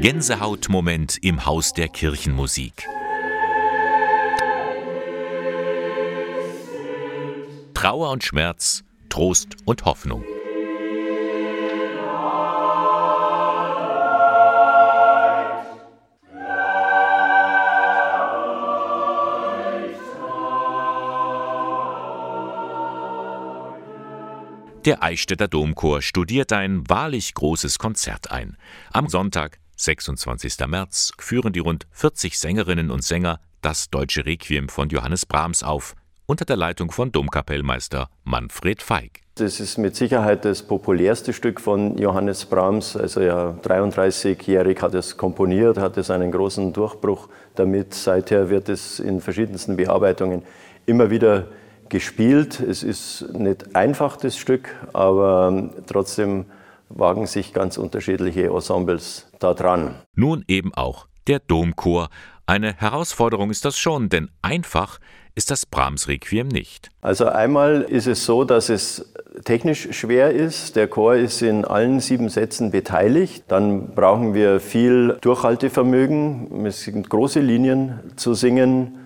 Gänsehautmoment im Haus der Kirchenmusik. Trauer und Schmerz, Trost und Hoffnung. Der Eichstätter Domchor studiert ein wahrlich großes Konzert ein. Am Sonntag, 26. März, führen die rund 40 Sängerinnen und Sänger das deutsche Requiem von Johannes Brahms auf, unter der Leitung von Domkapellmeister Manfred Feig. Das ist mit Sicherheit das populärste Stück von Johannes Brahms. Also ja, 33-jährig hat es komponiert, hat es einen großen Durchbruch damit. Seither wird es in verschiedensten Bearbeitungen immer wieder gespielt. Es ist nicht einfach, das Stück, aber ähm, trotzdem wagen sich ganz unterschiedliche Ensembles da dran. Nun eben auch der Domchor. Eine Herausforderung ist das schon, denn einfach ist das Brahms Requiem nicht. Also einmal ist es so, dass es technisch schwer ist. Der Chor ist in allen sieben Sätzen beteiligt. Dann brauchen wir viel Durchhaltevermögen. Es sind große Linien zu singen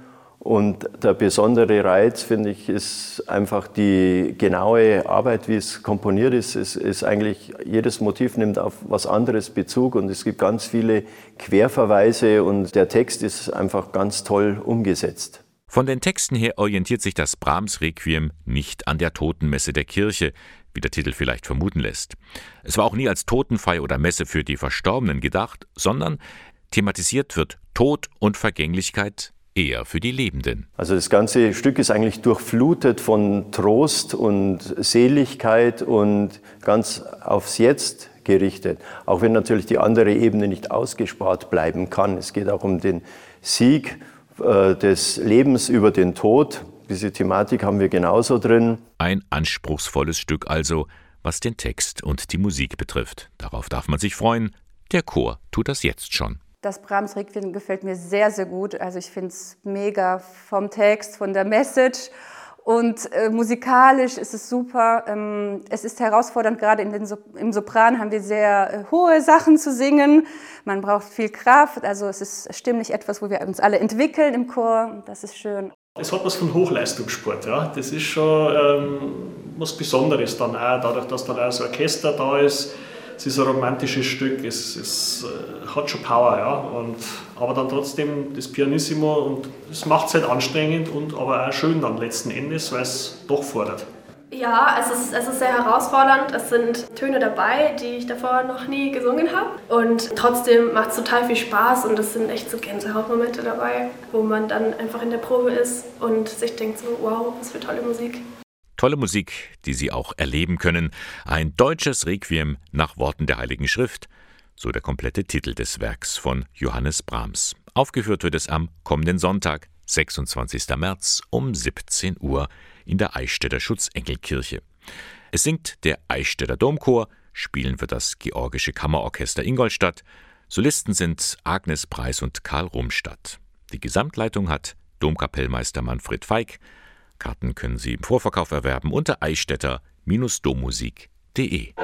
und der besondere Reiz, finde ich, ist einfach die genaue Arbeit, wie es komponiert ist. Es ist eigentlich, jedes Motiv nimmt auf was anderes Bezug und es gibt ganz viele Querverweise und der Text ist einfach ganz toll umgesetzt. Von den Texten her orientiert sich das Brahms Requiem nicht an der Totenmesse der Kirche, wie der Titel vielleicht vermuten lässt. Es war auch nie als Totenfeier oder Messe für die Verstorbenen gedacht, sondern thematisiert wird Tod und Vergänglichkeit eher für die Lebenden. Also das ganze Stück ist eigentlich durchflutet von Trost und Seligkeit und ganz aufs Jetzt gerichtet. Auch wenn natürlich die andere Ebene nicht ausgespart bleiben kann. Es geht auch um den Sieg äh, des Lebens über den Tod. Diese Thematik haben wir genauso drin. Ein anspruchsvolles Stück also, was den Text und die Musik betrifft. Darauf darf man sich freuen. Der Chor tut das jetzt schon. Das Brahms Requiem gefällt mir sehr, sehr gut. Also ich finde es mega vom Text, von der Message. Und äh, musikalisch ist es super. Ähm, es ist herausfordernd, gerade so im Sopran haben wir sehr äh, hohe Sachen zu singen. Man braucht viel Kraft. Also es ist stimmlich etwas, wo wir uns alle entwickeln im Chor. Das ist schön. Es hat was von Hochleistungssport. Ja? Das ist schon ähm, was Besonderes dann auch, dadurch, dass dann auch ein Orchester da ist es ist ein romantisches Stück, es, es äh, hat schon Power, ja. Und, aber dann trotzdem das Pianissimo und es macht es halt anstrengend und aber auch schön dann letzten Endes, weil es doch fordert. Ja, es ist, es ist sehr herausfordernd. Es sind Töne dabei, die ich davor noch nie gesungen habe. Und trotzdem macht es total viel Spaß und es sind echt so Gänsehautmomente dabei, wo man dann einfach in der Probe ist und sich denkt so, wow, was für tolle Musik. Tolle Musik, die Sie auch erleben können. Ein deutsches Requiem nach Worten der Heiligen Schrift. So der komplette Titel des Werks von Johannes Brahms. Aufgeführt wird es am kommenden Sonntag, 26. März um 17 Uhr in der Eichstätter Schutzengelkirche. Es singt der Eichstätter Domchor, spielen wird das Georgische Kammerorchester Ingolstadt. Solisten sind Agnes Preis und Karl Rumstadt. Die Gesamtleitung hat Domkapellmeister Manfred Feig. Karten können Sie im Vorverkauf erwerben unter eichstätter-domusik.de.